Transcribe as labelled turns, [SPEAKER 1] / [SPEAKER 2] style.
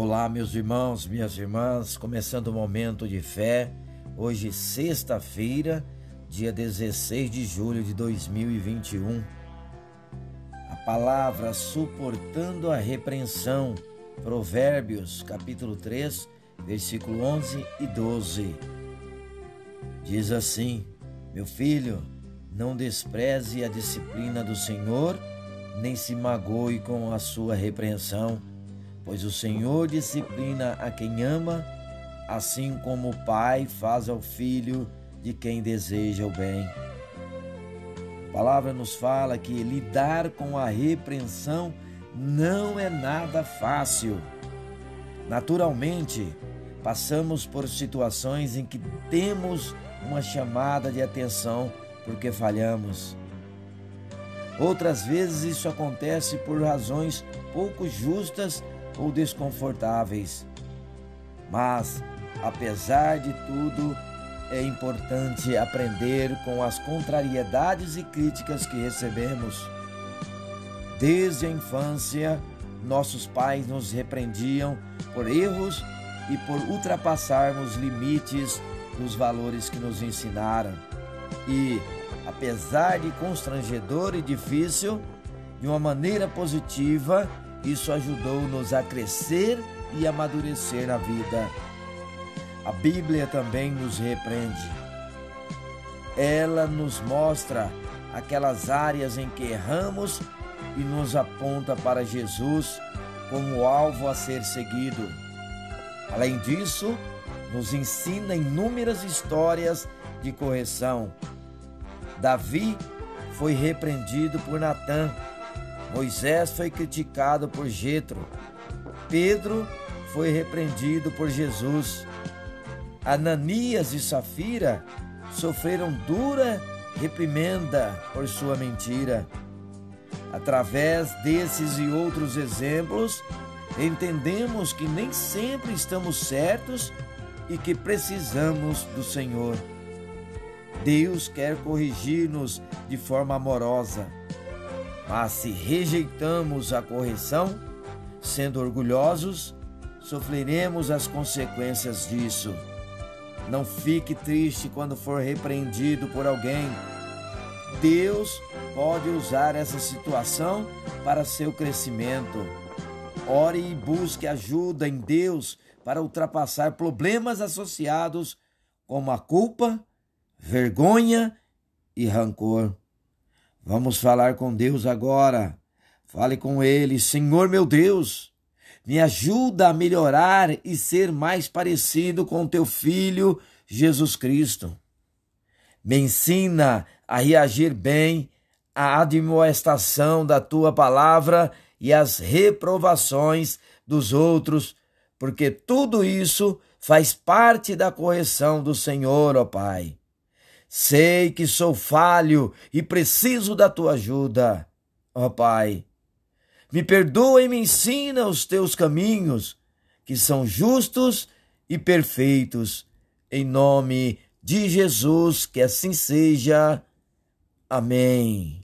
[SPEAKER 1] Olá, meus irmãos, minhas irmãs, começando o momento de fé, hoje, sexta-feira, dia 16 de julho de 2021. A palavra suportando a repreensão, Provérbios, capítulo 3, versículo 11 e 12. Diz assim: Meu filho, não despreze a disciplina do Senhor, nem se magoe com a sua repreensão Pois o Senhor disciplina a quem ama, assim como o pai faz ao filho de quem deseja o bem. A palavra nos fala que lidar com a repreensão não é nada fácil. Naturalmente, passamos por situações em que temos uma chamada de atenção porque falhamos. Outras vezes isso acontece por razões pouco justas ou desconfortáveis. Mas, apesar de tudo, é importante aprender com as contrariedades e críticas que recebemos. Desde a infância, nossos pais nos repreendiam por erros e por ultrapassarmos limites dos valores que nos ensinaram. E, apesar de constrangedor e difícil, de uma maneira positiva, isso ajudou-nos a crescer e amadurecer na vida. A Bíblia também nos repreende. Ela nos mostra aquelas áreas em que erramos e nos aponta para Jesus como alvo a ser seguido. Além disso, nos ensina inúmeras histórias de correção. Davi foi repreendido por Natã Moisés foi criticado por Jetro. Pedro foi repreendido por Jesus. Ananias e Safira sofreram dura reprimenda por sua mentira. Através desses e outros exemplos, entendemos que nem sempre estamos certos e que precisamos do Senhor. Deus quer corrigir-nos de forma amorosa mas se rejeitamos a correção, sendo orgulhosos, sofreremos as consequências disso. Não fique triste quando for repreendido por alguém. Deus pode usar essa situação para seu crescimento. Ore e busque ajuda em Deus para ultrapassar problemas associados como a culpa, vergonha e rancor. Vamos falar com Deus agora. Fale com Ele, Senhor meu Deus, me ajuda a melhorar e ser mais parecido com Teu Filho Jesus Cristo. Me ensina a reagir bem à admoestação da Tua palavra e às reprovações dos outros, porque tudo isso faz parte da correção do Senhor, ó Pai. Sei que sou falho e preciso da tua ajuda. Ó oh, Pai, me perdoa e me ensina os teus caminhos, que são justos e perfeitos. Em nome de Jesus, que assim seja. Amém.